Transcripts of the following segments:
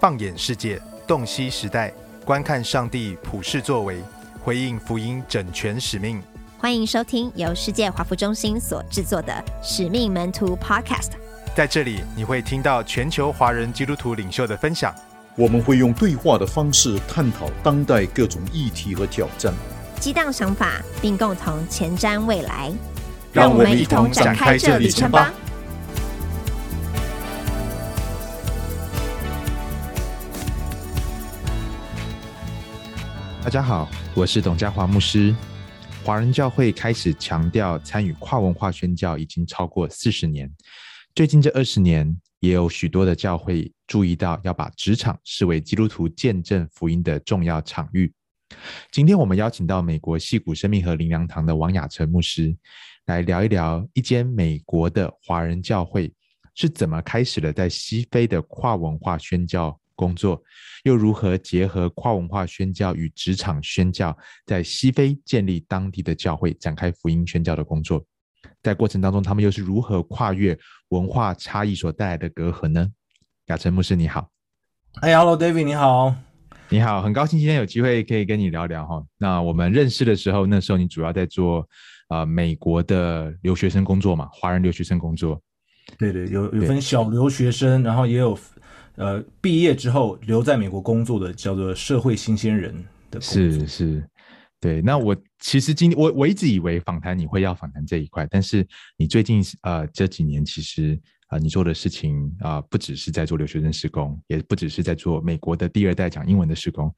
放眼世界，洞悉时代，观看上帝普世作为，回应福音整全使命。欢迎收听由世界华福中心所制作的《使命门徒 Podcast》。在这里，你会听到全球华人基督徒领袖的分享。我们会用对话的方式探讨当代各种议题和挑战，激荡想法，并共同前瞻未来。让我们一同展开这旅程吧。大家好，我是董家华牧师。华人教会开始强调参与跨文化宣教已经超过四十年，最近这二十年，也有许多的教会注意到要把职场视为基督徒见证福音的重要场域。今天我们邀请到美国矽谷生命和灵粮堂的王雅诚牧师，来聊一聊一间美国的华人教会是怎么开始了在西非的跨文化宣教工作，又如何结合跨文化宣教与职场宣教，在西非建立当地的教会，展开福音宣教的工作。在过程当中，他们又是如何跨越文化差异所带来的隔阂呢？雅晨牧师，你好。哎，Hello，David，你好。你好，很高兴今天有机会可以跟你聊聊哈。那我们认识的时候，那时候你主要在做啊、呃、美国的留学生工作嘛，华人留学生工作。对对，有有分小留学生，然后也有呃毕业之后留在美国工作的，叫做社会新鲜人的。是是。对，那我其实今天我我一直以为访谈你会要访谈这一块，但是你最近呃这几年其实啊、你做的事情啊、不只是在做留学生施工，也不只是在做美国的第二代讲英文的施工，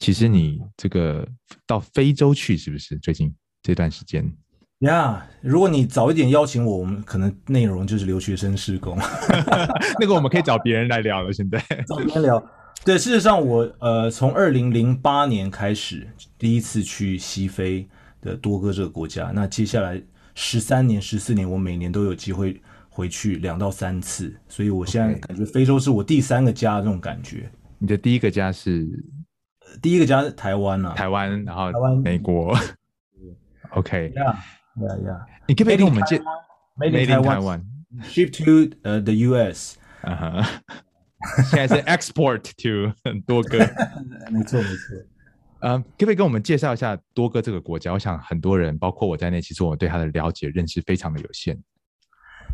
其实你这个到非洲去是不是最近这段时间？呀、如果你早一点邀请我，我们可能内容就是留学生施工，那个我们可以找别人来聊了。现在找别人聊。对，事实上我呃从二零零八年开始第一次去西非的多哥这个国家，那接下来十三年、十四年，我每年都有机会回去两到三次，所以我现在感觉非洲是我第三个家的这种感觉。你的第一个家是？第一个家是台湾啊，台湾，然后台湾、美国。OK，呀呀呀！你可不可以跟我们介 Made in Taiwan，Ship to 呃 the US。啊哈。现在是 export to 多哥，没错没错。嗯，可不可以跟我们介绍一下多哥这个国家？我想很多人，包括我在内，其实我对他的了解认识非常的有限。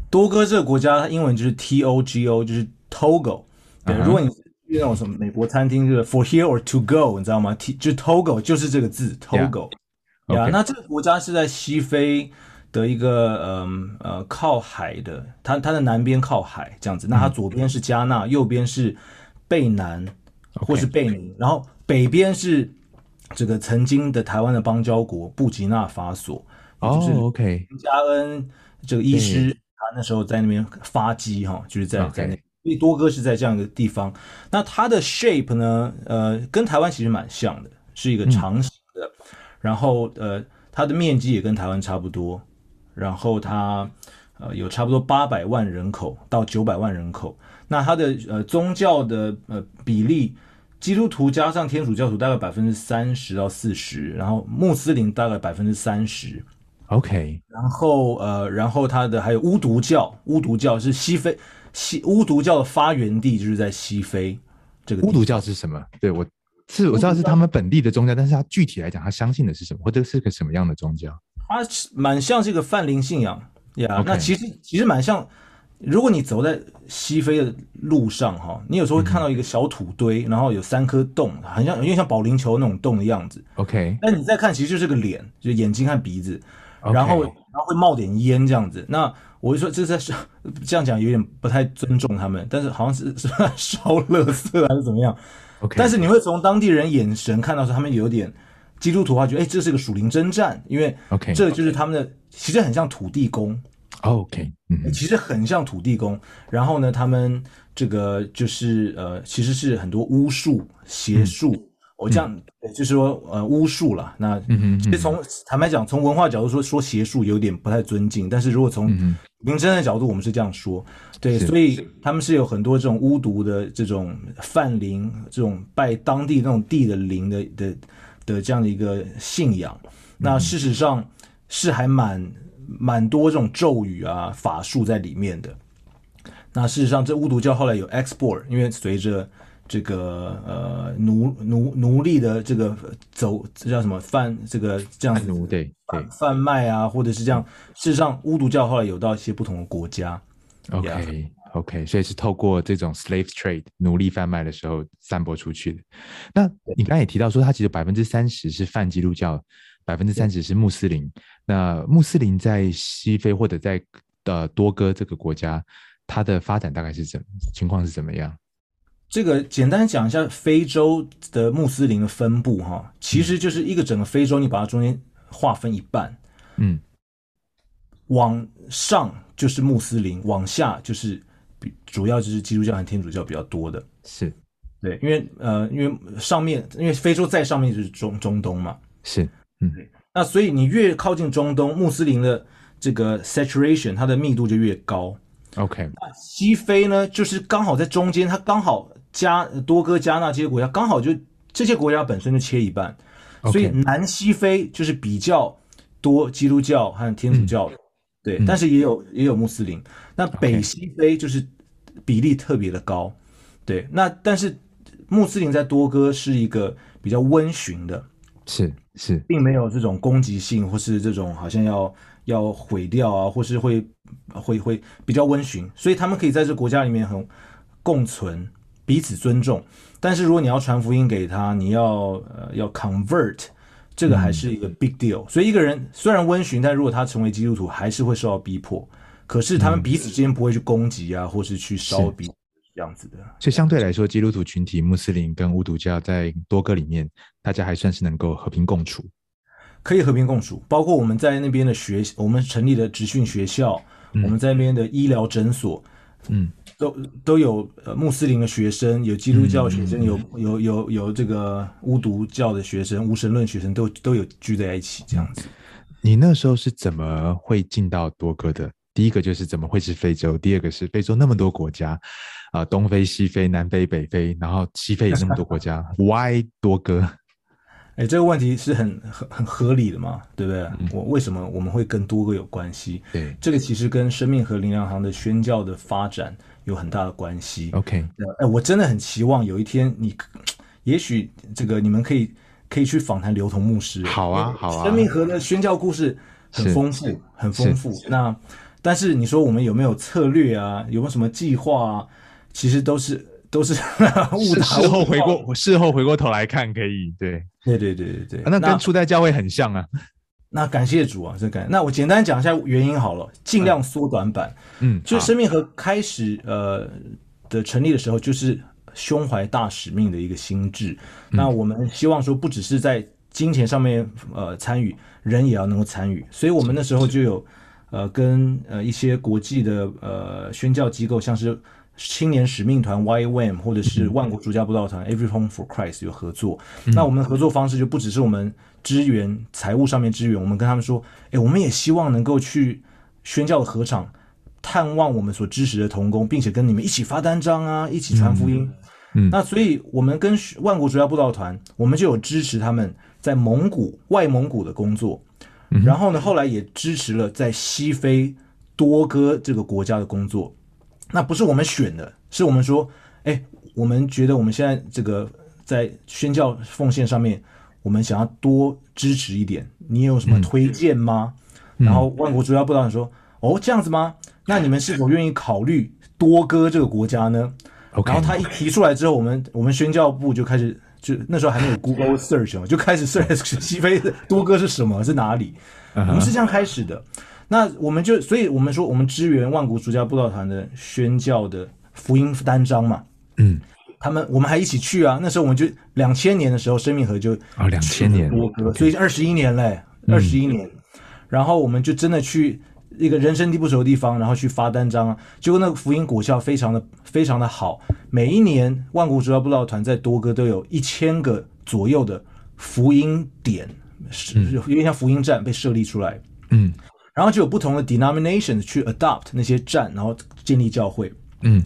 多哥这个国家，它英文就是 T O G O，就是 Togo。对，uh. 如果你去那种什么美国餐厅，就是 For here or to go，你知道吗？T 就是 Togo，就是这个字 Togo。呀，那这个国家是在西非。的一个嗯呃，呃靠海的，它它的南边靠海这样子，那它左边是加纳，嗯、右边是贝南或是贝宁.然后北边是这个曾经的台湾的邦交国布吉纳法索，哦、就是 OK，加恩这个医师他那时候在那边发迹哈，就是在.在那，所以多哥是在这样一个地方。那它的 shape 呢，呃，跟台湾其实蛮像的，是一个长形的，嗯、然后呃，它的面积也跟台湾差不多。然后它，呃，有差不多八百万人口到九百万人口。那它的呃宗教的呃比例，基督徒加上天主教徒大概百分之三十到四十，然后穆斯林大概百分之三十。OK。然后呃，然后它的还有巫毒教，巫毒教是西非西巫毒教的发源地就是在西非这个。巫毒教是什么？对，我是我知道是他们本地的宗教，但是他具体来讲，他相信的是什么，或者是个什么样的宗教？他蛮像这个泛灵信仰呀，yeah. 那其实其实蛮像。如果你走在西非的路上哈，你有时候会看到一个小土堆，嗯、然后有三颗洞，很像，有点像保龄球那种洞的样子。OK，那你再看，其实就是个脸，就是眼睛和鼻子.然后然后会冒点烟这样子。那我就说这是这样讲有点不太尊重他们，但是好像是 是烧垃圾还是怎么样？OK，但是你会从当地人眼神看到说他们有点。基督徒的话，觉得哎，这是个属灵征战，因为 OK，这就是他们的，其实很像土地公。OK，嗯，其实很像土地公。然后呢，他们这个就是呃，其实是很多巫术、邪术。我、嗯、这样、嗯、就是说呃，巫术了。那其实从坦白讲，从文化角度说，说邪术有点不太尊敬。但是如果从属灵征战的角度，我们是这样说。对，所以他们是有很多这种巫毒的这种泛灵，这种拜当地那种地的灵的的。的这样的一个信仰，那事实上是还蛮蛮多这种咒语啊法术在里面的。那事实上，这巫毒教后来有 export，因为随着这个呃奴奴奴隶的这个走，这叫什么贩这个这样子奴对对贩卖啊，或者是这样。事实上，巫毒教后来有到一些不同的国家。OK yeah. OK，所以是透过这种 slave trade 奴隶贩卖的时候散播出去的。那你刚才也提到说，它其实百分之三十是泛基督教，百分之三十是穆斯林。那穆斯林在西非或者在呃多哥这个国家，它的发展大概是怎情况是怎么样？这个简单讲一下非洲的穆斯林的分布哈，其实就是一个整个非洲，你把它中间划分一半，嗯，往上就是穆斯林，往下就是比主要就是基督教和天主教比较多的，是。对，因为呃，因为上面因为非洲在上面就是中中东嘛，是，嗯，那所以你越靠近中东，穆斯林的这个 saturation 它的密度就越高，OK，那西非呢，就是刚好在中间，它刚好。加多哥、加纳这些国家刚好就这些国家本身就切一半.所以南西非就是比较多基督教和天主教的，嗯、对，嗯、但是也有也有穆斯林。那北西非就是比例特别的高.对。那但是穆斯林在多哥是一个比较温驯的，是是，并没有这种攻击性或是这种好像要要毁掉啊，或是会会会比较温驯，所以他们可以在这个国家里面很共存。彼此尊重，但是如果你要传福音给他，你要呃要 convert，这个还是一个 big deal。嗯、所以一个人虽然温驯，但如果他成为基督徒，还是会受到逼迫。可是他们彼此之间不会去攻击啊，嗯、或是去烧逼这样子的。所以相对来说，基督徒群体、穆斯林跟巫毒教在多哥里面，大家还算是能够和平共处，可以和平共处。包括我们在那边的学，我们成立的职训学校，嗯、我们在那边的医疗诊所，嗯。都都有呃穆斯林的学生，有基督教学生，嗯、有有有有这个巫毒教的学生，无神论学生都都有聚在一起这样子。你那时候是怎么会进到多哥的？第一个就是怎么会是非洲？第二个是非洲那么多国家啊、呃，东非、西非、南非、北非，然后西非也那么多国家，Why 多哥？哎，这个问题是很很很合理的嘛，对不对？嗯、我为什么我们会跟多哥有关系？对，这个其实跟生命和灵粮行的宣教的发展。有很大的关系。OK，哎，我真的很期望有一天你，也许这个你们可以可以去访谈刘同牧师。好啊，好啊。生命河的宣教故事很丰富，很丰富。那但是你说我们有没有策略啊？有没有什么计划啊？其实都是都是 误导。事后回过事后回过头来看，可以对对对对对对。那跟初代教会很像啊。那感谢主啊，这感。那我简单讲一下原因好了，尽量缩短版。嗯，就生命和开始呃的成立的时候，就是胸怀大使命的一个心智。嗯、那我们希望说，不只是在金钱上面呃参与，人也要能够参与。所以我们那时候就有呃跟呃一些国际的呃宣教机构，像是青年使命团 YWAM 或者是万国主家布道团、嗯、Every Home for Christ 有合作。嗯、那我们的合作方式就不只是我们。支援财务上面支援，我们跟他们说，哎，我们也希望能够去宣教的合场探望我们所支持的童工，并且跟你们一起发单张啊，一起传福音。嗯，嗯那所以我们跟万国主要布道团，我们就有支持他们在蒙古、外蒙古的工作。嗯、然后呢，后来也支持了在西非多哥这个国家的工作。那不是我们选的，是我们说，哎，我们觉得我们现在这个在宣教奉献上面。我们想要多支持一点，你有什么推荐吗？嗯、然后万国主要布道团说：“哦，这样子吗？那你们是否愿意考虑多哥这个国家呢？”然后他一提出来之后，我们我们宣教部就开始，就那时候还没有 Google Search 嘛，就开始 search 西非多哥是什么，是哪里？我们是这样开始的。那我们就，所以我们说，我们支援万国主家布道团的宣教的福音单张嘛，嗯。他们，我们还一起去啊！那时候我们就两千年的时候，生命河就啊，两千年多哥，所以二十一年嘞，二十一年。然后我们就真的去一个人生地不熟的地方，然后去发单张啊。结果那个福音果效非常的非常的好。每一年万国主要布道团在多哥都有一千个左右的福音点，是有点像福音站被设立出来。嗯，然后就有不同的 denominations 去 adopt 那些站，然后建立教会。嗯。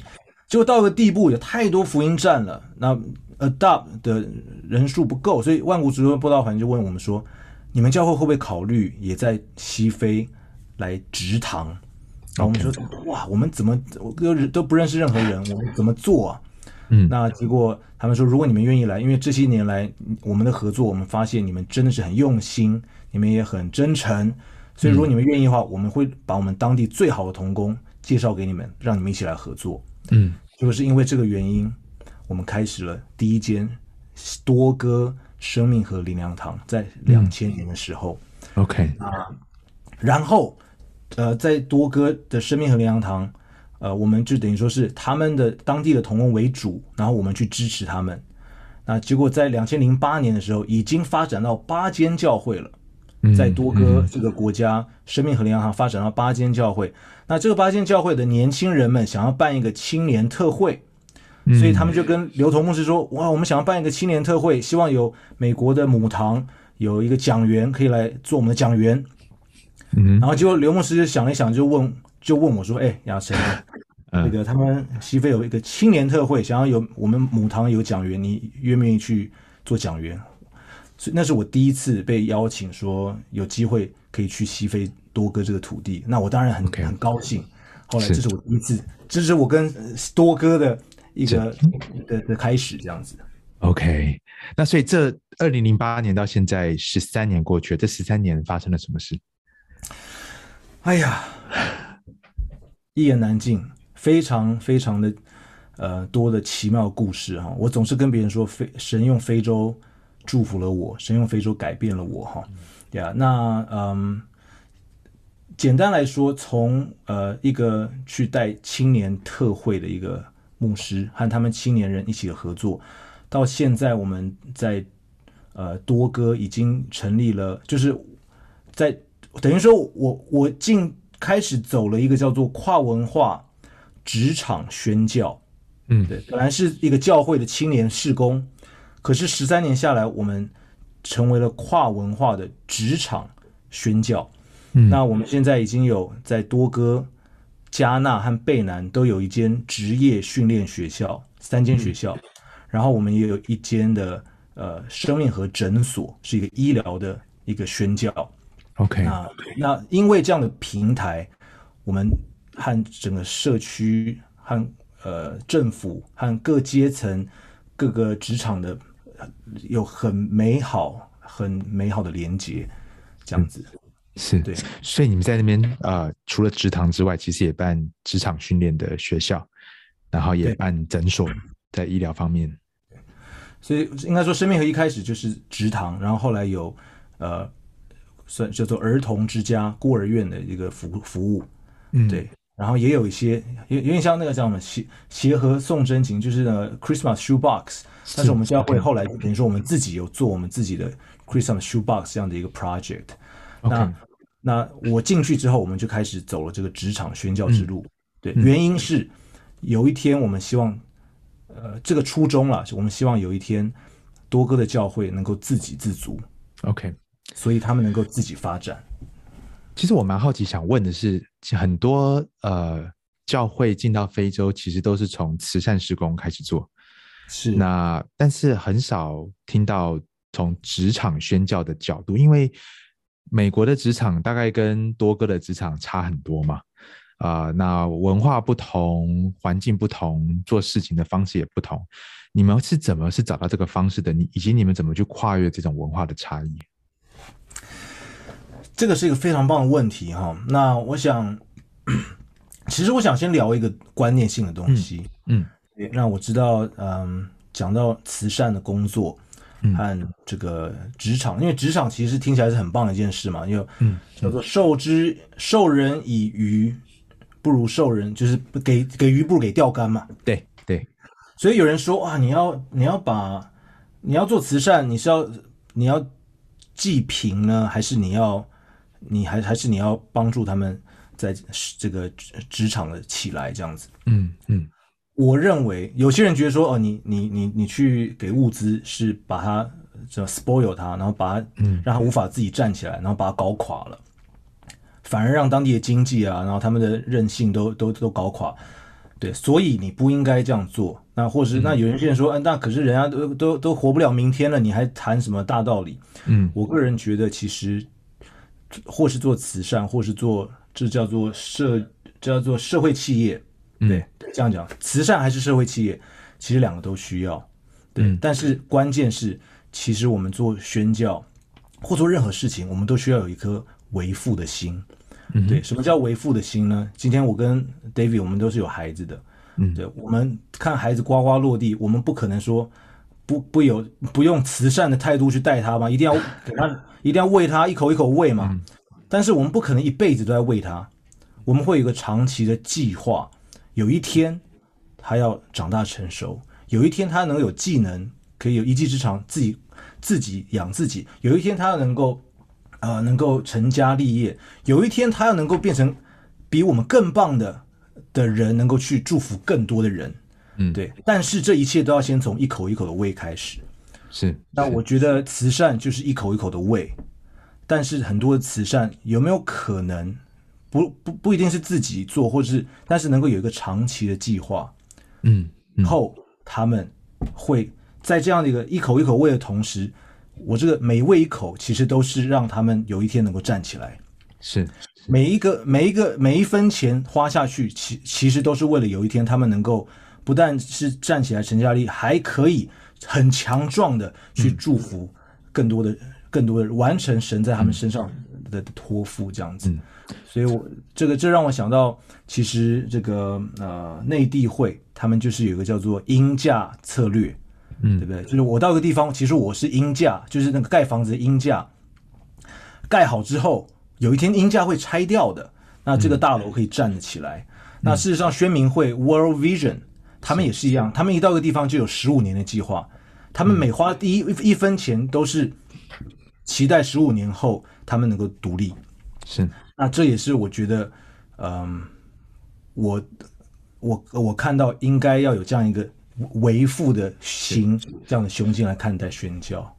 结果到一个地步，有太多福音站了，那 adopt 的人数不够，所以万古之尊布道团就问我们说：“你们教会会不会考虑也在西非来植堂？”后我们说：“哇，我们怎么我都都不认识任何人，我们怎么做啊？”嗯，那结果他们说，如果你们愿意来，因为这些年来我们的合作，我们发现你们真的是很用心，你们也很真诚，所以如果你们愿意的话，我们会把我们当地最好的童工介绍给你们，让你们一起来合作。嗯，就是因为这个原因，我们开始了第一间多哥生命和灵粮堂，在两千年的时候。嗯、OK 啊，然后呃，在多哥的生命和灵粮堂。呃，我们就等于说是他们的当地的同工为主，然后我们去支持他们。那结果在两千零八年的时候，已经发展到八间教会了，在多哥这个国家，生命和灵粮堂发展到八间教会。那这个八间教会的年轻人们想要办一个青年特会，所以他们就跟刘同牧师说：“哇，我们想要办一个青年特会，希望有美国的母堂有一个讲员可以来做我们的讲员。”嗯，然后结果刘牧师就想了一想，就问。就问我说：“哎，亚神，那个他们西非有一个青年特会，想要有我们母堂有讲员，你愿不愿意去做讲员？所以那是我第一次被邀请，说有机会可以去西非多哥这个土地，那我当然很.很高兴。后来这是我第一次，是这是我跟多哥的一个的的，开始，这样子。OK，那所以这二零零八年到现在十三年过去了，这十三年发生了什么事？哎呀！”一言难尽，非常非常的呃多的奇妙故事哈。我总是跟别人说，非神用非洲祝福了我，神用非洲改变了我哈。对啊，那嗯，简单来说，从呃一个去带青年特会的一个牧师和他们青年人一起的合作，到现在我们在呃多哥已经成立了，就是在等于说我我进。开始走了一个叫做跨文化职场宣教，嗯，对，本来是一个教会的青年事工，可是十三年下来，我们成为了跨文化的职场宣教。嗯，那我们现在已经有在多哥、加纳和贝南都有一间职业训练学校，三间学校，嗯，然后我们也有一间的呃生命和诊所，是一个医疗的一个宣教。OK，那那因为这样的平台，我们和整个社区和呃政府和各阶层、各个职场的有很美好、很美好的连接，这样子、嗯、是对。所以你们在那边呃，除了职堂之外，其实也办职场训练的学校，然后也办诊所，在医疗方面。所以应该说，生命和一开始就是职堂，然后后来有呃。算叫做儿童之家孤儿院的一个服服务，嗯，对，然后也有一些有有点像那个叫什么协协和送真情，就是那个 Christmas shoebox，但是我们教会后来等于说我们自己有做我们自己的 Christmas shoebox 这样的一个 project，Okay. 那那我进去之后，我们就开始走了这个职场宣教之路，嗯、对，原因是有一天我们希望，呃，这个初衷了，我们希望有一天多哥的教会能够自给自足，OK。所以他们能够自己发展。其实我蛮好奇，想问的是，很多呃教会进到非洲，其实都是从慈善施工开始做，是那，但是很少听到从职场宣教的角度，因为美国的职场大概跟多哥的职场差很多嘛，啊、呃，那文化不同，环境不同，做事情的方式也不同。你们是怎么是找到这个方式的？你以及你们怎么去跨越这种文化的差异？这个是一个非常棒的问题哈。那我想，其实我想先聊一个观念性的东西，嗯，嗯，让我知道，嗯，讲到慈善的工作和这个职场，嗯、因为职场其实听起来是很棒的一件事嘛，因为嗯，叫做授之授人以鱼，不如授人，就是给给鱼不如给钓竿嘛。对对，所以有人说啊，你要你要把你要做慈善，你是要你要济贫呢，还是你要？你还还是你要帮助他们在这个职场的起来这样子，嗯嗯，嗯我认为有些人觉得说哦，你你你你去给物资是把他这 spoil 他，然后把他嗯让他无法自己站起来，然后把他搞垮了，反而让当地的经济啊，然后他们的韧性都都都搞垮，对，所以你不应该这样做。那或是那有人现在说，嗯、啊，那可是人家都都都活不了明天了，你还谈什么大道理？嗯，我个人觉得其实。或是做慈善，或是做这叫做社，叫做社会企业，对，这样讲，慈善还是社会企业，其实两个都需要。对，嗯、但是关键是，其实我们做宣教或做任何事情，我们都需要有一颗为父的心。嗯、对，什么叫为父的心呢？今天我跟 David，我们都是有孩子的。嗯，对，我们看孩子呱呱落地，我们不可能说不不有不用慈善的态度去待他吗？一定要给他，一定要喂他一口一口喂嘛。嗯、但是我们不可能一辈子都在喂他，我们会有一个长期的计划。有一天，他要长大成熟；有一天，他能有技能，可以有一技之长，自己自己养自己；有一天，他要能够呃能够成家立业；有一天，他要能够变成比我们更棒的。的人能够去祝福更多的人，嗯，对。但是这一切都要先从一口一口的喂开始。是。那我觉得慈善就是一口一口的喂，但是很多的慈善有没有可能不不不一定是自己做，或者是但是能够有一个长期的计划，嗯，嗯，后他们会在这样的一个一口一口喂的同时，我这个每喂一口其实都是让他们有一天能够站起来。是。每一个每一个每一分钱花下去，其其实都是为了有一天他们能够不但是站起来成家立业，还可以很强壮的去祝福更多的、嗯、更多的完成神在他们身上的托付，这样子。嗯、所以我这个这让我想到，其实这个呃内地会他们就是有一个叫做鹰架策略，嗯，对不对？就是我到一个地方，其实我是鹰架，就是那个盖房子的鹰架，盖好之后。有一天鹰架会拆掉的，那这个大楼可以站得起来。嗯、那事实上，宣明会 World Vision 他们也是一样，他们一到一个地方就有十五年的计划，他们每花第一一分钱都是期待十五年后他们能够独立。是，那这也是我觉得，嗯，我我我看到应该要有这样一个为父的心，这样的胸襟来看待宣教。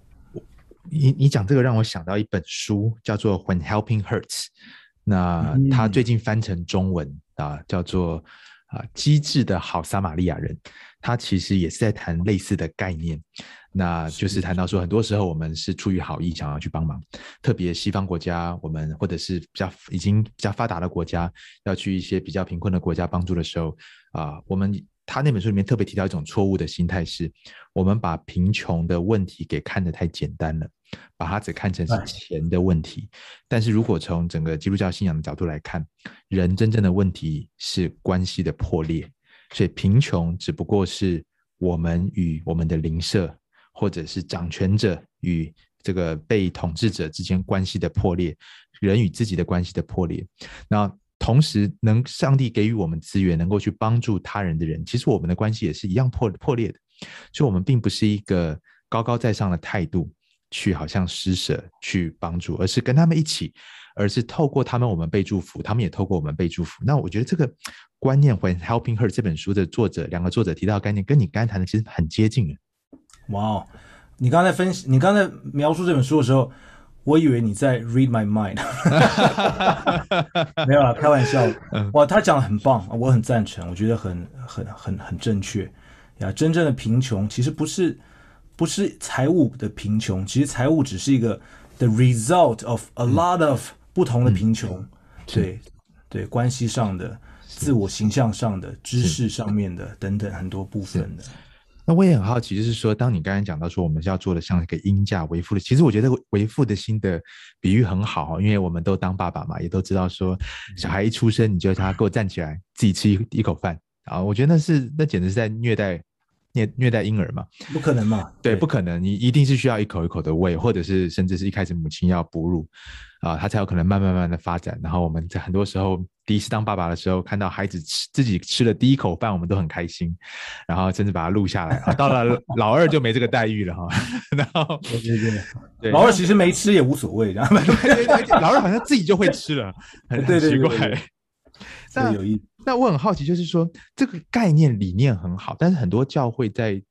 你你讲这个让我想到一本书，叫做《When Helping Hurts》，那它最近翻成中文啊，叫做啊《机智的好撒玛利亚人》。他其实也是在谈类似的概念，那就是谈到说，很多时候我们是出于好意想要去帮忙，特别西方国家，我们或者是比较已经比较发达的国家，要去一些比较贫困的国家帮助的时候啊，我们。他那本书里面特别提到一种错误的心态，是我们把贫穷的问题给看得太简单了，把它只看成是钱的问题。但是如果从整个基督教信仰的角度来看，人真正的问题是关系的破裂，所以贫穷只不过是我们与我们的邻舍，或者是掌权者与这个被统治者之间关系的破裂，人与自己的关系的破裂。那同时，能上帝给予我们资源，能够去帮助他人的人，其实我们的关系也是一样破破裂的。所以，我们并不是一个高高在上的态度去好像施舍去帮助，而是跟他们一起，而是透过他们我们被祝福，他们也透过我们被祝福。那我觉得这个观念，When Helping Hurts 这本书的作者，两个作者提到的概念，跟你刚才谈的其实很接近的。哇，你刚才分析，你刚才描述这本书的时候。我以为你在 read my mind，没有啦，开玩笑。哇，他讲的很棒，我很赞成，我觉得很很很很正确呀。真正的贫穷其实不是不是财务的贫穷，其实财务只是一个 the result of a lot of 不同的贫穷，嗯、对对，关系上的、自我形象上的、知识上面的等等很多部分的。那我也很好奇，就是说，当你刚才讲到说我们是要做的像一个鹰架为父的，其实我觉得为父的心的比喻很好，因为我们都当爸爸嘛，也都知道说，小孩一出生你就叫他给我站起来，自己吃一一口饭。啊，我觉得那是那简直是在虐待虐虐待婴儿嘛，不可能嘛，对，不可能，你一定是需要一口一口的喂，或者是甚至是一开始母亲要哺乳啊，他才有可能慢慢慢慢的发展，然后我们在很多时候。第一次当爸爸的时候，看到孩子吃自己吃了第一口饭，我们都很开心，然后甚至把它录下来。啊到了 老二就没这个待遇了哈。然后对对对，对老二其实没吃也无所谓，然后。老二好像自己就会吃了，很很奇怪。那有意，那我很好奇，就是说这个概念理念很好，但是很多教会在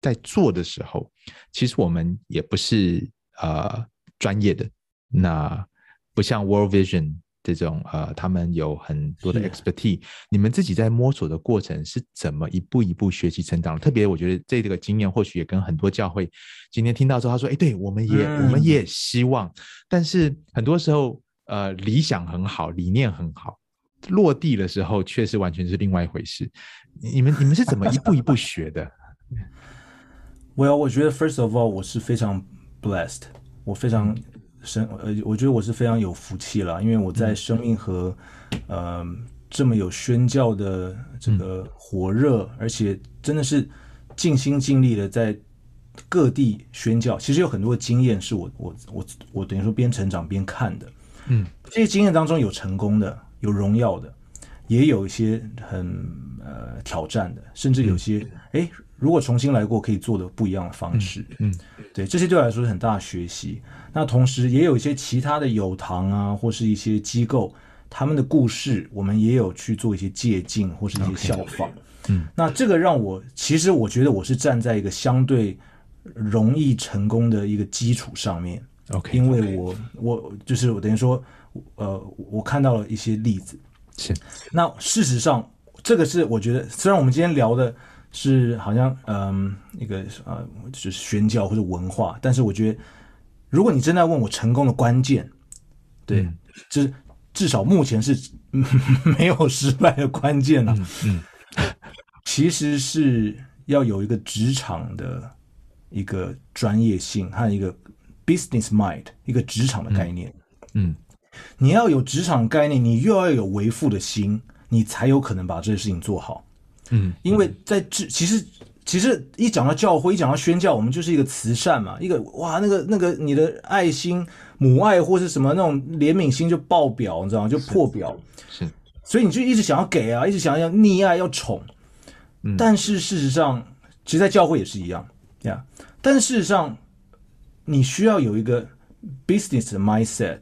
在做的时候，其实我们也不是呃专业的，那不像 World Vision。这种呃，他们有很多的 expertise，你们自己在摸索的过程是怎么一步一步学习成长？特别我觉得这个经验或许也跟很多教会今天听到之后，他说：“哎，对，我们也、嗯、我们也希望。”但是很多时候，呃，理想很好，理念很好，落地的时候却是完全是另外一回事。你们你们是怎么一步一步学的？Well，我觉得 first of all，我是非常 blessed，我非常生呃，我觉得我是非常有福气了，因为我在生命和、嗯、呃这么有宣教的这个火热，嗯、而且真的是尽心尽力的在各地宣教。其实有很多经验是我我我我等于说边成长边看的，嗯，这些经验当中有成功的，有荣耀的，也有一些很呃挑战的，甚至有些哎。嗯如果重新来过，可以做的不一样的方式，嗯，嗯对，这些对我来说是很大的学习。那同时也有一些其他的友堂啊，或是一些机构，他们的故事，我们也有去做一些借鉴或是一些效仿。嗯，那这个让我其实我觉得我是站在一个相对容易成功的一个基础上面。OK，因为我我就是我等于说，呃，我看到了一些例子。是，那事实上这个是我觉得，虽然我们今天聊的。是好像嗯，一个呃，就是宣教或者文化，但是我觉得，如果你真的要问我成功的关键，对，嗯、至至少目前是没有失败的关键了、啊。嗯，嗯其实是要有一个职场的一个专业性和一个 business mind，一个职场的概念。嗯，嗯你要有职场概念，你又要有为父的心，你才有可能把这些事情做好。嗯，因为在这其实其实一讲到教会，一讲到宣教，我们就是一个慈善嘛，一个哇，那个那个你的爱心、母爱或是什么那种怜悯心就爆表，你知道吗？就破表。是，是所以你就一直想要给啊，一直想要溺爱、要宠。嗯，但是事实上，其实，在教会也是一样呀。Yeah, 但事实上，你需要有一个 business 的 mindset。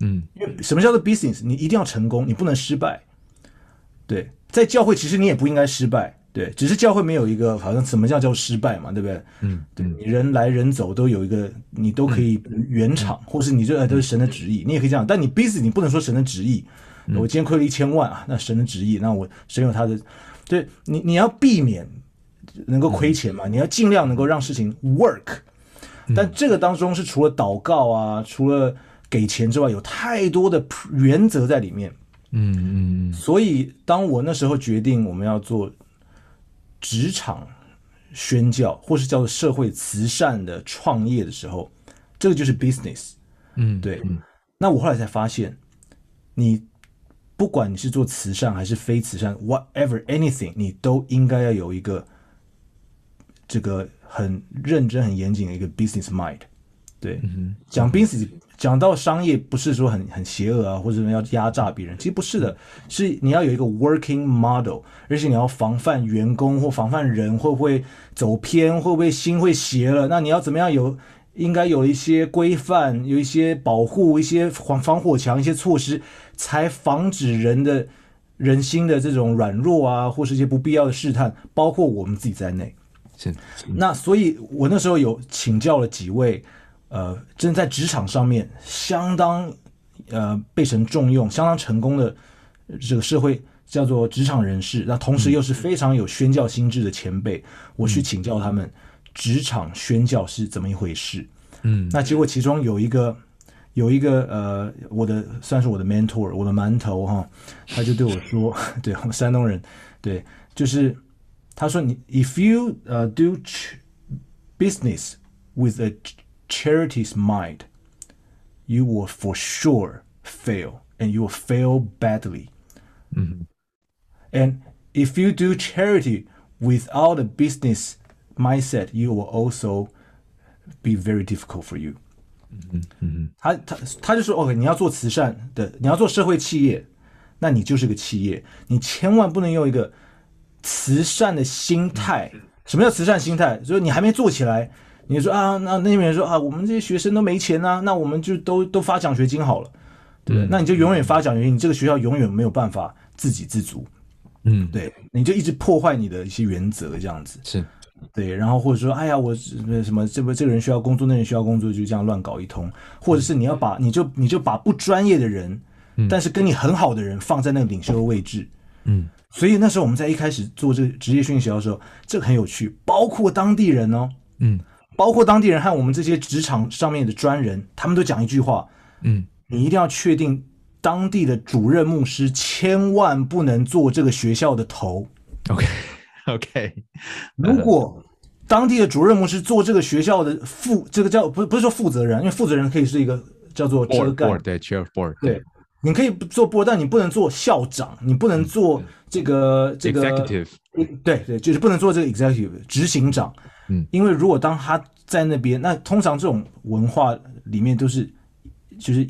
嗯，因为什么叫做 business？你一定要成功，你不能失败。对。在教会，其实你也不应该失败，对，只是教会没有一个好像什么叫叫失败嘛，对不对？嗯，对，你人来人走都有一个，你都可以圆场，嗯、或是你这都是神的旨意，你也可以这样。但你 business 你不能说神的旨意，嗯、我今天亏了一千万啊，那神的旨意，那我神有他的，对你你要避免能够亏钱嘛，嗯、你要尽量能够让事情 work。但这个当中是除了祷告啊，除了给钱之外，有太多的原则在里面。嗯嗯，所以当我那时候决定我们要做职场宣教，或是叫做社会慈善的创业的时候，这个就是 business。嗯，对。那我后来才发现，你不管你是做慈善还是非慈善，whatever anything，你都应该要有一个这个很认真、很严谨的一个 business mind。对，讲 business。讲到商业，不是说很很邪恶啊，或者要压榨别人，其实不是的，是你要有一个 working model，而且你要防范员工或防范人会不会走偏，会不会心会邪了，那你要怎么样有应该有一些规范，有一些保护，一些防防火墙，一些措施，才防止人的人心的这种软弱啊，或是一些不必要的试探，包括我们自己在内。是，那所以我那时候有请教了几位。呃，真在职场上面相当呃被神重用、相当成功的这个社会叫做职场人士，那同时又是非常有宣教心智的前辈，嗯、我去请教他们职场宣教是怎么一回事。嗯，那结果其中有一个有一个呃，我的算是我的 mentor，我的馒头哈，他就对我说，对我们山东人，对，就是他说你 if you 呃、uh, do business with a Charity's mind, you will for sure fail, and you will fail badly. Mm-hmm. And if you do charity without a business mindset, you will also be very difficult for you. 嗯嗯，他他他就说，OK，你要做慈善的，你要做社会企业，那你就是个企业，你千万不能用一个慈善的心态。什么叫慈善心态？就是你还没做起来。 你说啊，那那边人说啊，我们这些学生都没钱啊，那我们就都都发奖学金好了，对不对？嗯、那你就永远发奖学金，你这个学校永远没有办法自给自足，嗯，对，你就一直破坏你的一些原则，这样子是对。然后或者说，哎呀，我什么这个这个人需要工作，那人需要工作，就这样乱搞一通，或者是你要把你就你就把不专业的人，嗯、但是跟你很好的人放在那个领袖的位置，嗯。所以那时候我们在一开始做这个职业训练学校的时候，这个很有趣，包括当地人哦，嗯。包括当地人和我们这些职场上面的专人，他们都讲一句话：嗯，你一定要确定当地的主任牧师千万不能做这个学校的头。OK，OK。如果当地的主任牧师做这个学校的负，这个叫不不是说负责人，因为负责人可以是一个叫做遮盖，对，chair board，对，你可以做 board，但你不能做校长，你不能做这个这个 executive，对对，就是不能做这个 executive 执行长。嗯，因为如果当他在那边，那通常这种文化里面都是就是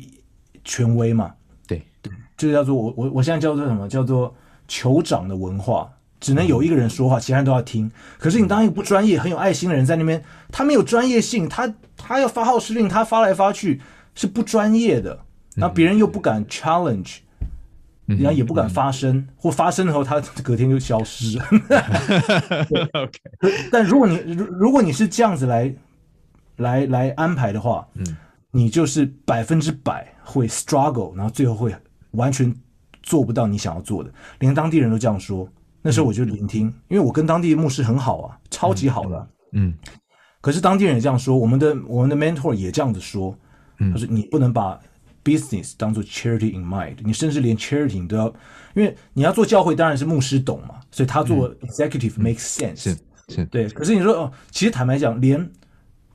权威嘛。对对，这个叫做我我我现在叫做什么？叫做酋长的文化，只能有一个人说话，其他人都要听。可是你当一个不专业、很有爱心的人在那边，他没有专业性，他他要发号施令，他发来发去是不专业的，那别人又不敢 challenge。人家也不敢发声，嗯、或发声的时候，他隔天就消失 了。OK，但如果你如如果你是这样子来来来安排的话，嗯，你就是百分之百会 struggle，然后最后会完全做不到你想要做的。连当地人都这样说，那时候我就聆听，嗯、因为我跟当地的牧师很好啊，超级好的、啊嗯。嗯，可是当地人也这样说，我们的我们的 mentor 也这样子说，他说你不能把。Business 当做 charity in mind，你甚至连 charity 你都要，因为你要做教会，当然是牧师懂嘛，所以他做 executive makes sense，是是对。可是你说哦，其实坦白讲，连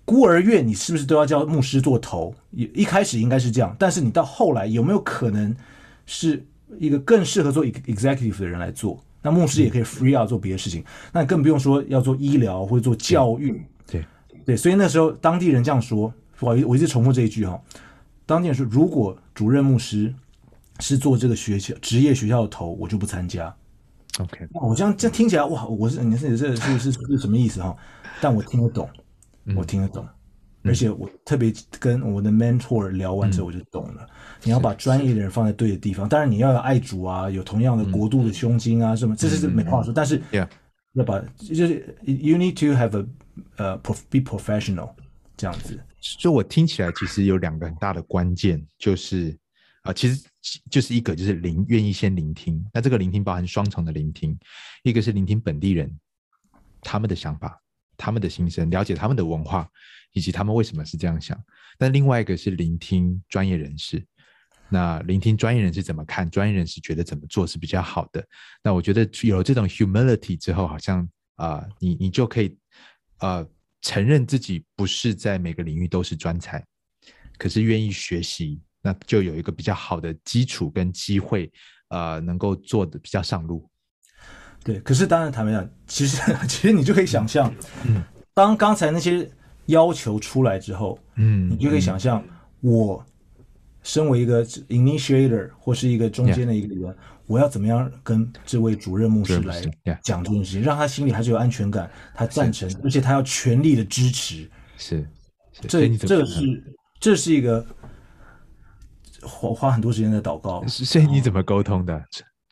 孤儿院你是不是都要叫牧师做头？一一开始应该是这样，但是你到后来有没有可能是一个更适合做 executive 的人来做？那牧师也可以 free out 做别的事情，那更不用说要做医疗或者做教育。对对，所以那时候当地人这样说，不好意思，我一直重复这一句哈。当年说，如果主任牧师是做这个学校职业学校的头，我就不参加。OK，我这样这样听起来哇，我是你是这是是是，是什么意思哈？但我听得懂，我听得懂，嗯、而且我特别跟我的 mentor 聊完之后，我就懂了。嗯、你要把专业的人放在对的地方，当然你要有爱主啊，有同样的国度的胸襟啊，什么、嗯、这是没话说。嗯、但是要把就是 you need to have a 呃、uh, be professional 这样子。所以，我听起来其实有两个很大的关键，就是啊、其实就是一个就是聆，愿意先聆听。那这个聆听包含双重的聆听，一个是聆听本地人他们的想法、他们的心声，了解他们的文化以及他们为什么是这样想。但另外一个是聆听专业人士，那聆听专业人士怎么看，专业人士觉得怎么做是比较好的。那我觉得有了这种 humility 之后，好像啊、你你就可以啊。呃承认自己不是在每个领域都是专才，可是愿意学习，那就有一个比较好的基础跟机会，呃，能够做的比较上路。对，可是当然坦白讲，其实 其实你就可以想象，嗯，当刚才那些要求出来之后，嗯，你就可以想象我。身为一个 initiator 或是一个中间的一个人，Yeah. 我要怎么样跟这位主任牧师来讲这件事情，让他心里还是有安全感，他赞成，而且他要全力的支持。是，是这这是这是一个花花很多时间的祷告。所以你怎么沟通的？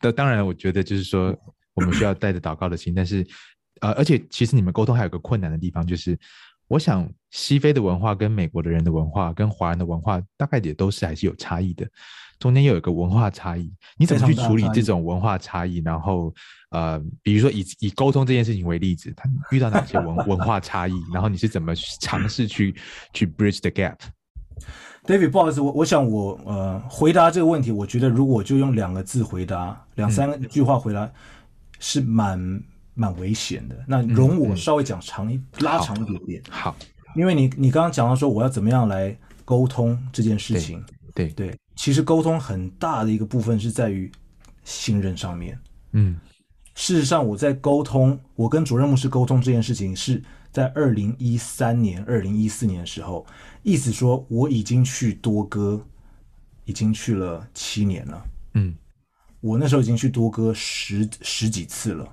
那当然，我觉得就是说，我们需要带着祷告的心，但是呃，而且其实你们沟通还有个困难的地方，就是。我想，西非的文化跟美国的人的文化跟华人的文化大概也都是还是有差异的，中间又有一个文化差异。你怎么去处理这种文化差异？然后，呃，比如说以以沟通这件事情为例子，他遇到哪些文 文化差异？然后你是怎么尝试去去 bridge the gap？David，不好意思，我我想我呃回答这个问题，我觉得如果就用两个字回答，两三句话回答，嗯、是蛮。蛮危险的，那容我稍微讲长一、拉长一点点。好，好因为你你刚刚讲到说我要怎么样来沟通这件事情，对对，对，其实沟通很大的一个部分是在于信任上面。嗯，事实上我在沟通，我跟主任牧师沟通这件事情是在二零一三年、二零一四年的时候，意思说我已经去多哥，已经去了七年了。嗯，我那时候已经去多哥十十几次了。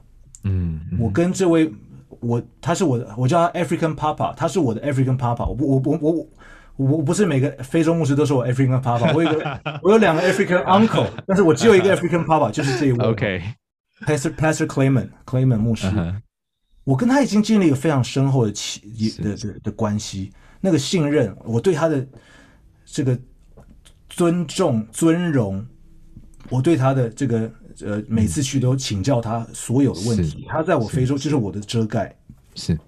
嗯，我跟这位我他是我的，我叫他 African Papa，他是我的 African Papa。我我我我我我不是每个非洲牧师都是我 African Papa，我有个 我有两个 African Uncle，但是我只有一个 African Papa，就是这一位。OK，Pastor Pastor Clayman Clayman 牧师，uh huh. 我跟他已经建立一个非常深厚的契的的的关系，那个信任，我对他的这个尊重尊荣，我对他的这个。呃，每次去都请教他所有的问题。他在我非洲就是我的遮盖。是。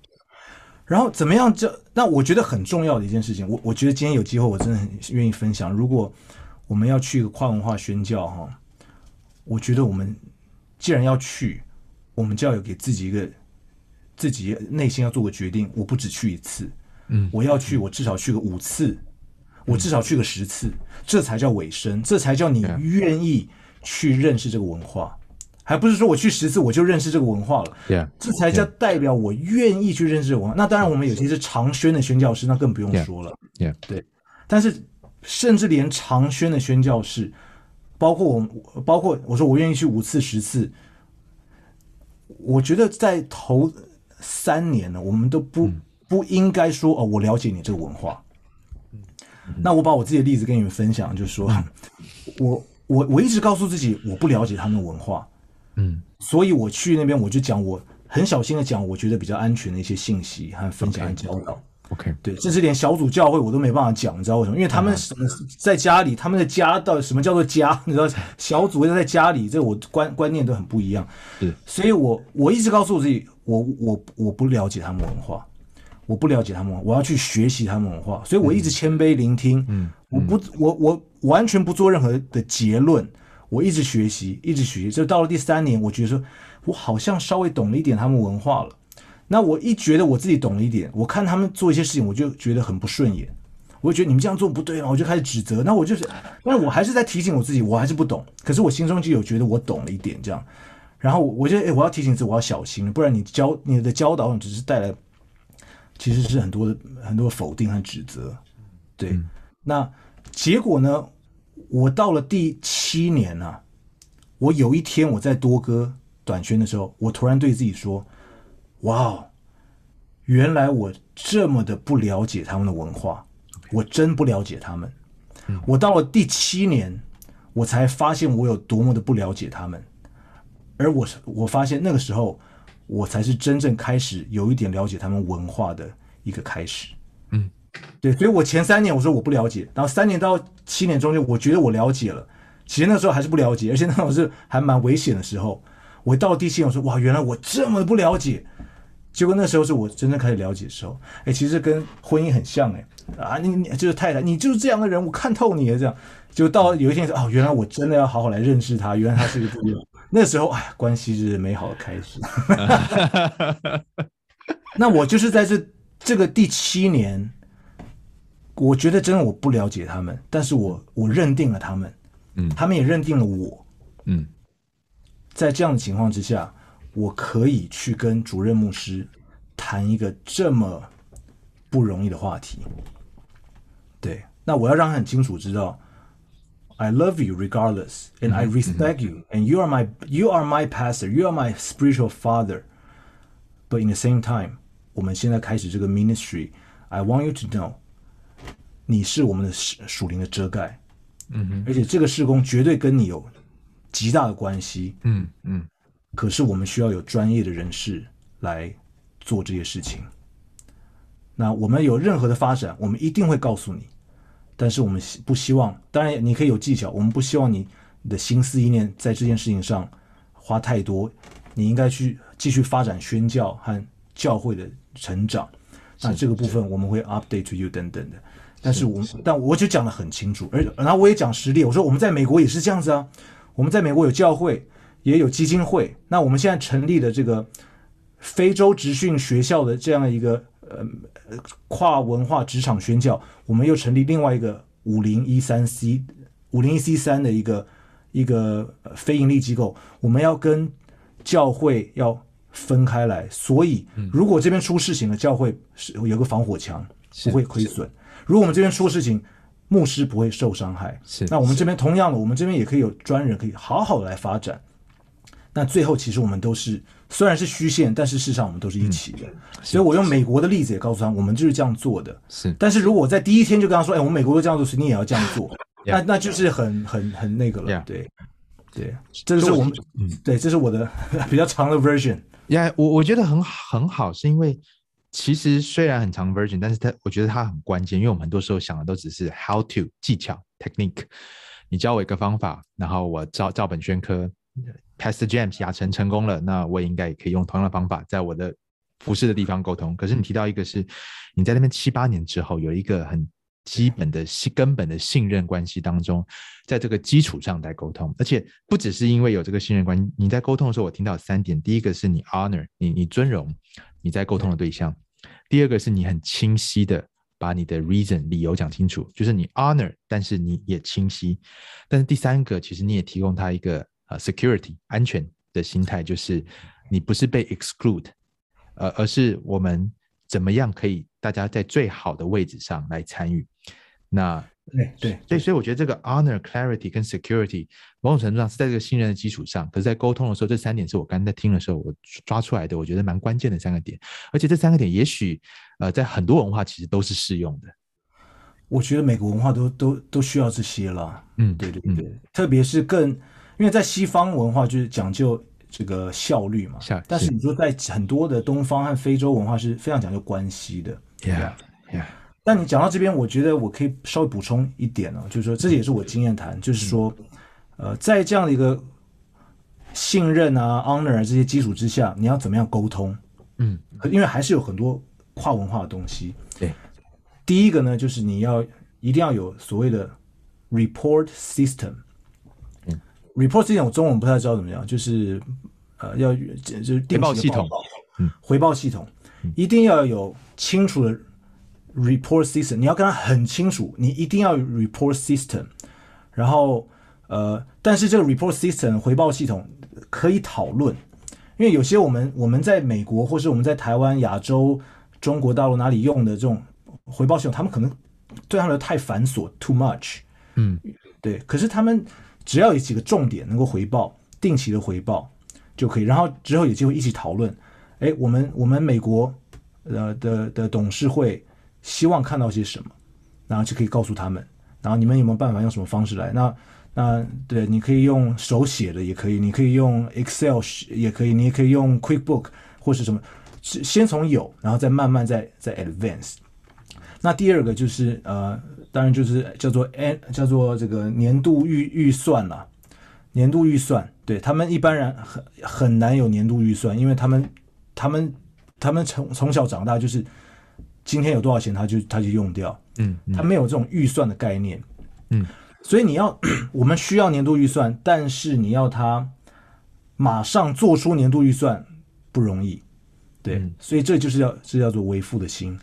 然后怎么样？这那我觉得很重要的一件事情，我我觉得今天有机会，我真的很愿意分享。如果我们要去一个跨文化宣教，哈，我觉得我们既然要去，我们就要有给自己一个自己内心要做个决定，我不只去一次，嗯，我要去，我至少去个五次，我至少去个十次，这才叫尾声，这才叫你愿意去认识这个文化，还不是说我去十次我就认识这个文化了，对啊，这才叫代表我愿意去认识这个文化。那当然，我们有些是长宣的宣教士，那更不用说了，对，但是甚至连长宣的宣教士，包括我，包括我说我愿意去五次十次，我觉得在头。三年呢，我们都不不应该说哦，我了解你这个文化。那我把我自己的例子跟你们分享，就是说，我我我一直告诉自己，我不了解他们的文化，嗯，所以我去那边，我就讲我很小心的讲，我觉得比较安全的一些信息和分享和教导。OK，对，甚至连小组教会我都没办法讲，你知道为什么？因为他们什么在家里，他们的家到底什么叫做家？你知道，小组要在家里，这我观观念都很不一样。对，所以我我一直告诉我自己。我我我不了解他们文化，我不了解他们，我要去学习他们文化，所以我一直谦卑聆听。嗯，我不，我我完全不做任何的结论，我一直学习，一直学习。就到了第三年，我觉得说，我好像稍微懂了一点他们文化了。那我一觉得我自己懂了一点，我看他们做一些事情，我就觉得很不顺眼，我就觉得你们这样做不对嘛，我就开始指责。那我就是，但我还是在提醒我自己，我还是不懂。可是我心中就有觉得我懂了一点这样。然后我觉得，哎，我要提醒自己，我要小心，不然你教你的教导只是带来，其实是很多的很多的否定和指责。对，嗯、那结果呢？我到了第七年啊，我有一天我在多哥短宣的时候，我突然对自己说：“哇哦，原来我这么的不了解他们的文化，我真不了解他们。嗯、我到了第七年，我才发现我有多么的不了解他们。”而我是我发现那个时候，我才是真正开始有一点了解他们文化的一个开始。对，所以我前三年我说我不了解，然后三年到七年中间，我觉得我了解了，其实那时候还是不了解，而且那种是还蛮危险的时候。我到第七年，我说哇，原来我这么不了解。结果那时候是我真正开始了解的时候。哎，其实跟婚姻很像哎，啊，你你就是太太，你就是这样的人，我看透你了这样。就到有一天说哦，原来我真的要好好来认识他，原来他是一个这样。那时候，哎，关系是美好的开始。那我就是在这这个第七年，我觉得真的我不了解他们，但是我我认定了他们，嗯，他们也认定了我，嗯，在这样的情况之下，我可以去跟主任牧师谈一个这么不容易的话题。对，那我要让他很清楚知道。I love you regardless, and I respect you, and you are my you are my pastor, you are my spiritual father. But in the same time，我们现在开始这个 ministry, I want you to know，你是我们的属灵的遮盖，嗯哼，而且这个事工绝对跟你有极大的关系，嗯嗯。可是我们需要有专业的人士来做这些事情。那我们有任何的发展，我们一定会告诉你。但是我们不希望，当然你可以有技巧，我们不希望你你的心思意念在这件事情上花太多。你应该去继续发展宣教和教会的成长。那这个部分我们会 update to you 等等的。但是我们，但我就讲得很清楚，而然后我也讲实例，我说我们在美国也是这样子啊。我们在美国有教会，也有基金会。那我们现在成立的这个非洲职训学校的这样一个。呃，跨文化职场宣教，我们又成立另外一个五零一三 C 五零一 C 三的一个一个非盈利机构，我们要跟教会要分开来，所以如果这边出事情了，教会是有个防火墙，不会亏损；如果我们这边出事情，牧师不会受伤害。是，那我们这边同样的，我们这边也可以有专人可以好好的来发展。那最后，其实我们都是虽然是虚线，但是事实上我们都是一起的。嗯、所以我用美国的例子也告诉他，我们就是这样做的。是，但是如果我在第一天就跟他说：“哎，我们美国都这样做，所以你也要这样做。”那那就是很很很那个了。对，对，这是我们，嗯，对，这是我的 比较长的 version。呀，我我觉得很很好，是因为其实虽然很长 version，但是它我觉得它很关键，因为我们很多时候想的都只是 how to 技巧 technique。你教我一个方法，然后我照照本宣科。Past James 亚成成功了，那我也应该也可以用同样的方法，在我的服饰的地方沟通。可是你提到一个是，你在那边七八年之后，有一个很基本的信根本的信任关系当中，在这个基础上来沟通，而且不只是因为有这个信任关系，你在沟通的时候，我听到三点：第一个是你 honor 你你尊荣你在沟通的对象；第二个是你很清晰的把你的 reason 理由讲清楚，就是你 honor，但是你也清晰；但是第三个，其实你也提供他一个呃 security 安全的心态，就是你不是被 exclude，呃，而是我们怎么样可以大家在最好的位置上来参与。那对对对，所以我觉得这个 honor、clarity 跟 security 某种程度上是在这个信任的基础上，可是，在沟通的时候，这三点是我刚才在听的时候我抓出来的，我觉得蛮关键的三个点。而且这三个点，也许呃，在很多文化其实都是适用的。我觉得每个文化都都都需要这些了。嗯，对对对，嗯、特别是更因为在西方文化就是讲究这个效率嘛，是但是你说在很多的东方和非洲文化是非常讲究关系的。Yeah, yeah. 但你讲到这边，我觉得我可以稍微补充一点哦，就是说，这也是我经验谈，就是说，呃，在这样的一个信任啊、honor 这些基础之下，你要怎么样沟通？嗯，因为还是有很多跨文化的东西。对，第一个呢，就是你要一定要有所谓的 report system。嗯，report system 我中文不太知道怎么样，就是呃，要就是回报系统。嗯，回报系统一定要有清楚的。Report system，你要跟他很清楚，你一定要 report system。然后，呃，但是这个 report system 回报系统可以讨论，因为有些我们我们在美国或是我们在台湾、亚洲、中国大陆哪里用的这种回报系统，他们可能对他们太繁琐，too much。嗯，对。可是他们只要有几个重点能够回报，定期的回报就可以，然后之后有机会一起讨论。哎，我们我们美国呃的的董事会。希望看到些什么，然后就可以告诉他们。然后你们有没有办法用什么方式来？那那对，你可以用手写的，也可以；你可以用 Excel，也可以；你也可以用 QuickBook 或是什么。先从有，然后再慢慢再再 advance。那第二个就是呃，当然就是叫做 N，叫做这个年度预预算了。年度预算，对，他们一般人很很难有年度预算，因为他们他们他们从从小长大就是。今天有多少钱，他就他就用掉，嗯，嗯，他没有这种预算的概念，嗯，所以你要 我们需要年度预算，但是你要他马上做出年度预算不容易，对，嗯、所以这就是要这叫做为父的心，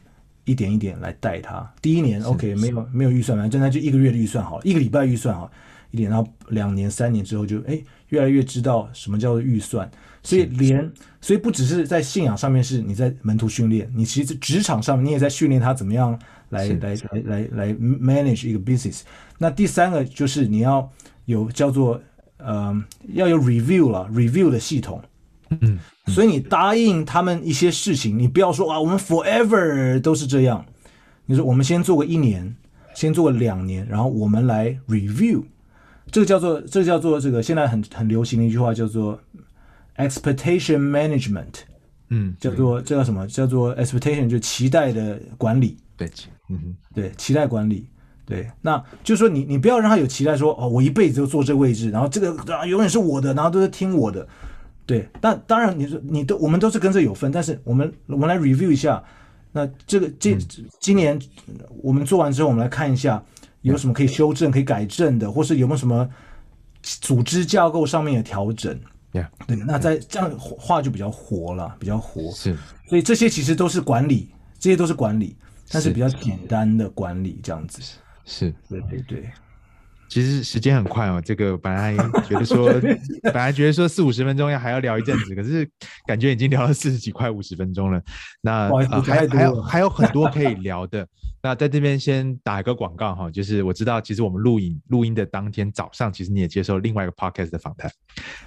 一点一点来带他。第一年 OK 没有没有预算，反正那就一个月的预算好了，一个礼拜预算好一点，然后两年三年之后就哎越来越知道什么叫做预算。所以连，所以不只是在信仰上面是你在门徒训练，你其实职场上面你也在训练他怎么样来来来来来 manage 一个 business。那第三个就是你要有叫做呃要有 review 了，review 的系统。嗯，所以你答应他们一些事情，你不要说啊，我们 forever 都是这样。你说我们先做个一年，先做个两年，然后我们来 review。这个叫做这个叫做这个现在很很流行的一句话叫做。Expectation management，嗯，叫做这叫什么？叫做 expectation，就期待的管理。对，嗯哼，对，期待管理。对，那就是说你你不要让他有期待说，说哦，我一辈子就坐这个位置，然后这个啊永远是我的，然后都是听我的。对，但当然你说你都我们都是跟这有分，但是我们我们来 review 一下，那这个这今年我们做完之后，我们来看一下有什么可以修正、可以改正的，或是有没有什么组织架构上面的调整。Yeah, 对，那在这样话就比较活了，比较活。是，所以这些其实都是管理，这些都是管理，但是比较简单的管理这样子。是，对对对。其实时间很快哦，这个本来觉得说，本来觉得说四五十分钟要还要聊一阵子，可是感觉已经聊了四十几快五十分钟了。那、呃、还还有还有很多可以聊的。那在这边先打一个广告哈，就是我知道，其实我们录影录音的当天早上，其实你也接受另外一个 podcast 的访谈，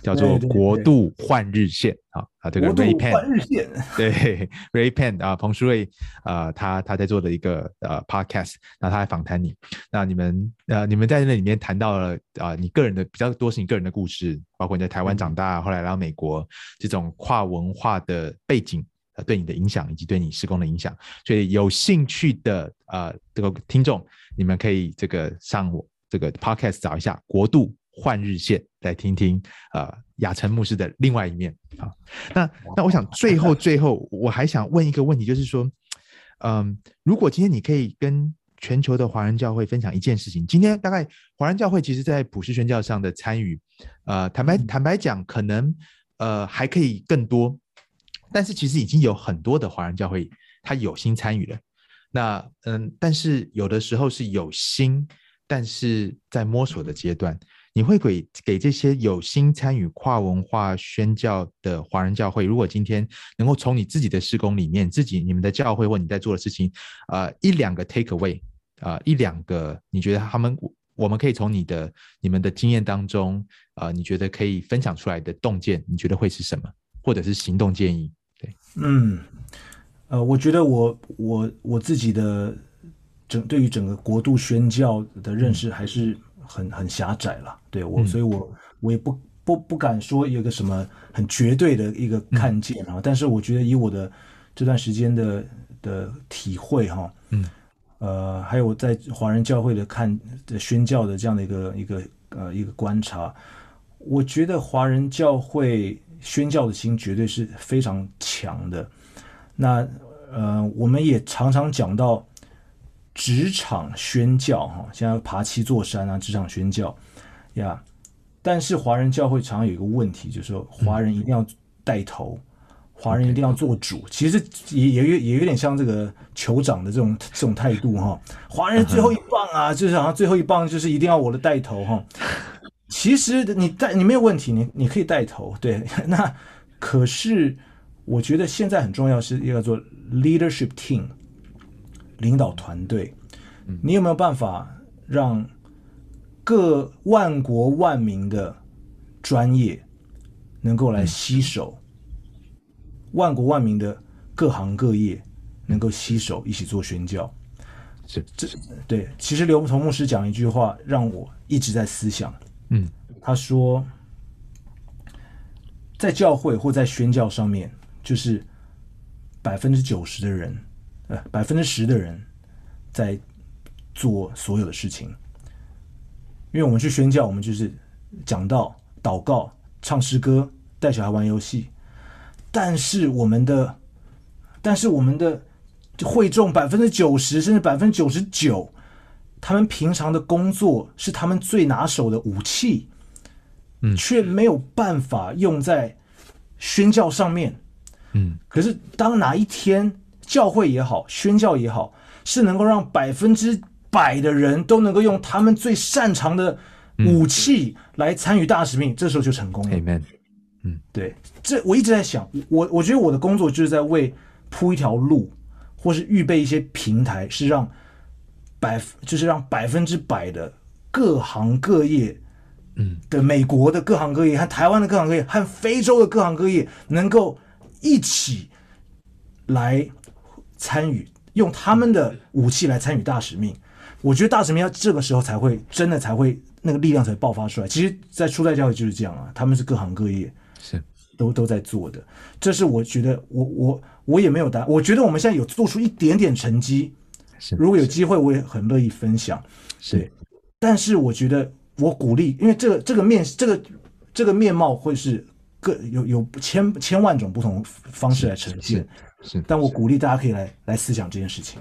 叫做《国度换日线》啊啊，这个 Ray Pen 对 Ray Pen 啊，彭书瑞啊，他他在做的一个呃 podcast，那他来访谈你，那你们呃你们在那里面谈到了啊，你个人的比较多是你个人的故事，包括你在台湾长大，后来来到美国这种跨文化的背景。呃，对你的影响以及对你施工的影响，所以有兴趣的呃这个听众，你们可以这个上我这个 podcast 找一下《国度换日线》，来听听呃雅诚牧师的另外一面啊。那那我想最后最后我还想问一个问题，就是说，嗯，如果今天你可以跟全球的华人教会分享一件事情。今天大概华人教会其实在普世宣教上的参与，呃，坦白坦白讲，可能呃还可以更多，但是其实已经有很多的华人教会他有心参与了。那嗯，但是有的时候是有心，但是在摸索的阶段。你会给给这些有心参与跨文化宣教的华人教会，如果今天能够从你自己的施工里面，自己你们的教会或你在做的事情，呃，一两个 take away，啊、呃，一两个你觉得他们我们可以从你的你们的经验当中，呃，你觉得可以分享出来的洞见，你觉得会是什么，或者是行动建议？对，嗯，呃，我觉得我我我自己的整对于整个国度宣教的认识还是。很很狭窄了，对我，嗯、所以我我也不不不敢说有个什么很绝对的一个看见啊，嗯、但是我觉得以我的这段时间的的体会哈，嗯，呃，还有我在华人教会的看的宣教的这样的一个一个呃一个观察，我觉得华人教会宣教的心绝对是非常强的。那呃，我们也常常讲到。职场宣教，哈，现在爬七座山啊，职场宣教呀。但是华人教会常常有一个问题，就是说华人一定要带头，华人一定要做主。其实也也有也有点像这个酋长的这种这种态度，哈。华人最后一棒啊，就是好像最后一棒就是一定要我的带头，哈。其实你带你没有问题，你你可以带头，对。那可是我觉得现在很重要是要做 leadership team。领导团队，你有没有办法让各万国万民的专业能够来吸手？万国万民的各行各业能够携手一起做宣教？这这对。其实刘同牧师讲一句话，让我一直在思想。嗯，他说，在教会或在宣教上面，就是百分之九十的人。呃，百分之十的人在做所有的事情，因为我们去宣教，我们就是讲道、祷告、唱诗歌、带小孩玩游戏。但是我们的，但是我们的会众百分之九十甚至百分之九十九，他们平常的工作是他们最拿手的武器，嗯，却没有办法用在宣教上面，嗯。可是当哪一天，教会也好，宣教也好，是能够让百分之百的人都能够用他们最擅长的武器来参与大使命，嗯、这时候就成功了。Amen。嗯，对，这我一直在想，我我觉得我的工作就是在为铺一条路，或是预备一些平台，是让百就是让百分之百的各行各业，嗯，的美国的各行各业和台湾的各行各业和非洲的各行各业能够一起来。参与用他们的武器来参与大使命，我觉得大使命要这个时候才会真的才会那个力量才爆发出来。其实，在初代教会就是这样啊，他们是各行各业是都都在做的。这是我觉得我我我也没有答案。我觉得我们现在有做出一点点成绩，是如果有机会，我也很乐意分享。是，对，但是我觉得我鼓励，因为这个这个面这个这个面貌会是各有有千千万种不同方式来呈现。是，但我鼓励大家可以来来思想这件事情。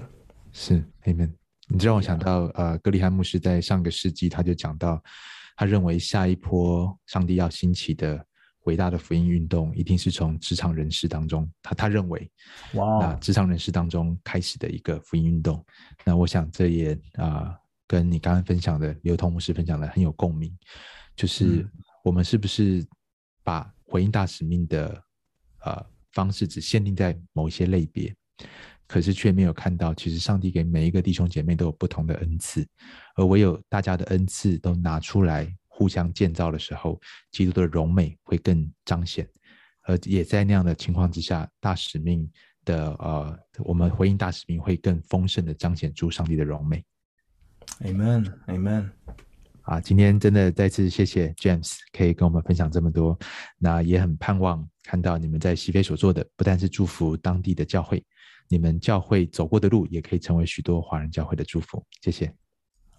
是，Amen。你让我想到，呃，格里汉牧师在上个世纪他就讲到，他认为下一波上帝要兴起的伟大的福音运动，一定是从职场人士当中，他他认为，哇，那职场人士当中开始的一个福音运动。那我想这也啊、呃，跟你刚刚分享的刘通牧师分享的很有共鸣，就是我们是不是把回应大使命的，呃。方式只限定在某一些类别，可是却没有看到，其实上帝给每一个弟兄姐妹都有不同的恩赐，而唯有大家的恩赐都拿出来互相建造的时候，基督的荣美会更彰显。而也在那样的情况之下，大使命的呃，我们回应大使命会更丰盛的彰显出上帝的荣美。Amen，Amen。啊，今天真的再次谢谢 James 可以跟我们分享这么多，那也很盼望看到你们在西非所做的，不但是祝福当地的教会，你们教会走过的路也可以成为许多华人教会的祝福。谢谢。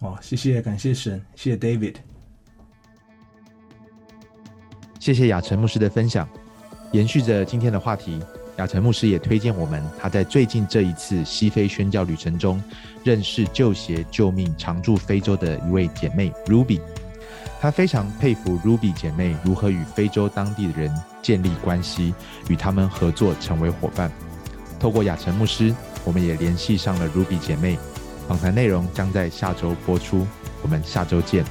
哦，谢谢，感谢神，谢谢 David，谢谢雅晨牧师的分享。延续着今天的话题，雅晨牧师也推荐我们，他在最近这一次西非宣教旅程中，认识救鞋救命常驻非洲的一位姐妹 Ruby。他非常佩服 Ruby 姐妹如何与非洲当地的人建立关系，与他们合作成为伙伴。透过雅晨牧师，我们也联系上了 Ruby 姐妹。访谈内容将在下周播出，我们下周见。